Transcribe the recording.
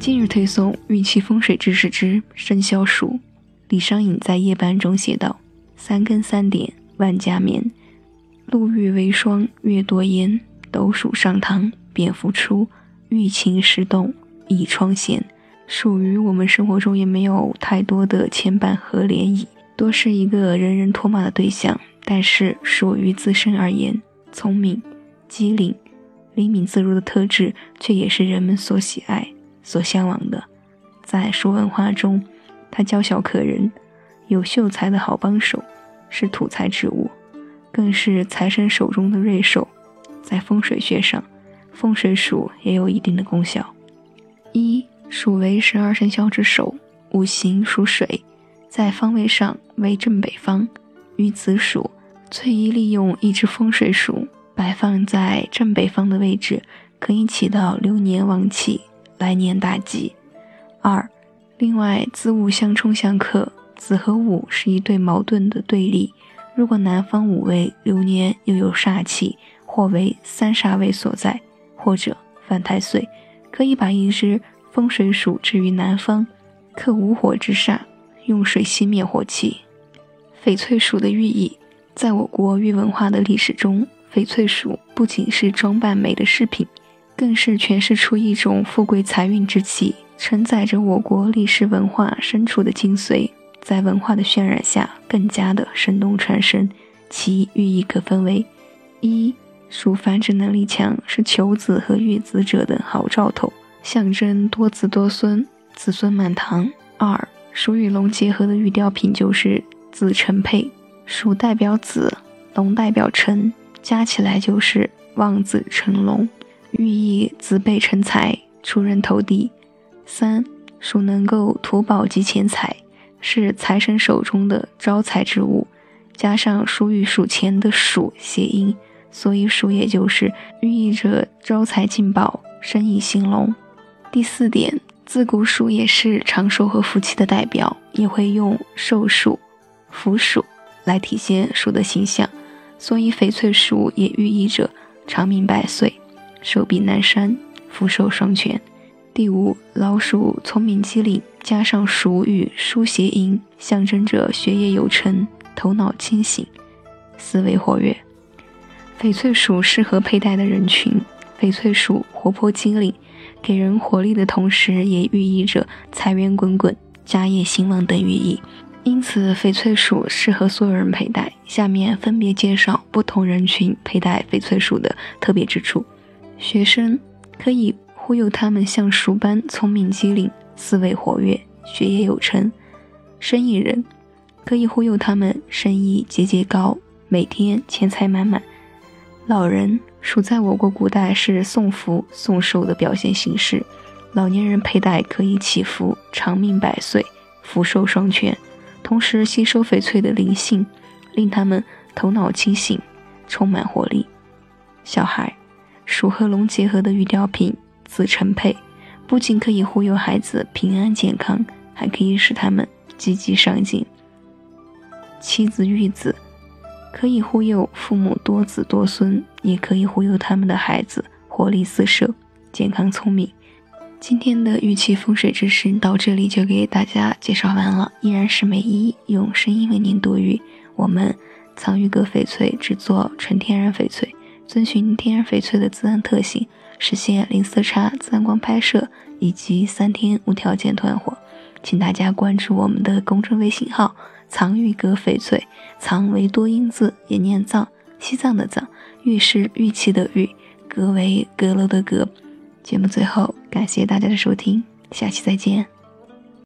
今日推送玉器风水知识之生肖鼠。李商隐在夜半中写道：“三更三点万家眠，露欲为霜月多烟。斗鼠上堂蝙蝠出，欲擒时动倚窗闲。”属于我们生活中也没有太多的牵绊和涟漪，多是一个人人唾骂的对象。但是属于自身而言，聪明、机灵、灵敏自如的特质，却也是人们所喜爱。所向往的，在蜀文化中，它娇小可人，有秀才的好帮手，是土财之物，更是财神手中的瑞兽。在风水学上，风水鼠也有一定的功效。一，鼠为十二生肖之首，五行属水，在方位上为正北方。与子鼠，翠衣利用一只风水鼠摆放在正北方的位置，可以起到流年旺气。来年大吉。二，另外子午相冲相克，子和午是一对矛盾的对立。如果南方午位流年又有煞气，或为三煞位所在，或者犯太岁，可以把一只风水鼠置于南方，克午火之煞，用水熄灭火气。翡翠鼠的寓意，在我国玉文化的历史中，翡翠鼠不仅是装扮美的饰品。更是诠释出一种富贵财运之气，承载着我国历史文化深处的精髓，在文化的渲染下，更加的生动传神。其寓意可分为：一、鼠繁殖能力强，是求子和育子者的好兆头，象征多子多孙，子孙满堂；二、鼠与龙结合的玉雕品就是子辰配，鼠代表子，龙代表辰，加起来就是望子成龙。寓意子辈成才，出人头地。三鼠能够图宝及钱财，是财神手中的招财之物。加上鼠与数钱的鼠谐音，所以鼠也就是寓意着招财进宝、生意兴隆。第四点，自古鼠也是长寿和福气的代表，也会用寿鼠、福鼠来体现鼠的形象，所以翡翠鼠也寓意着长命百岁。寿比南山，福寿双全。第五，老鼠聪明机灵，加上鼠与书谐音，象征着学业有成，头脑清醒，思维活跃。翡翠鼠适合佩戴的人群，翡翠鼠活泼机灵，给人活力的同时，也寓意着财源滚滚、家业兴旺等寓意。因此，翡翠鼠适合所有人佩戴。下面分别介绍不同人群佩戴翡翠鼠的特别之处。学生可以忽悠他们像鼠般聪明机灵、思维活跃、学业有成；生意人可以忽悠他们生意节节高、每天钱财满满；老人鼠在我国古代是送福送寿的表现形式，老年人佩戴可以祈福长命百岁、福寿双全，同时吸收翡翠的灵性，令他们头脑清醒、充满活力。小孩。鼠和龙结合的玉雕品子辰配，不仅可以忽悠孩子平安健康，还可以使他们积极上进。妻子玉子，可以忽悠父母多子多孙，也可以忽悠他们的孩子活力四射、健康聪明。今天的玉器风水知识到这里就给大家介绍完了，依然是美一用声音为您读玉。我们藏玉阁翡翠制作纯天然翡翠。遵循天然翡翠的自然特性，实现零色差、自然光拍摄以及三天无条件退货。请大家关注我们的公众微信号“藏玉阁翡翠”，藏为多音字，也念藏，西藏的藏；玉是玉器的玉，阁为阁楼的阁。节目最后，感谢大家的收听，下期再见。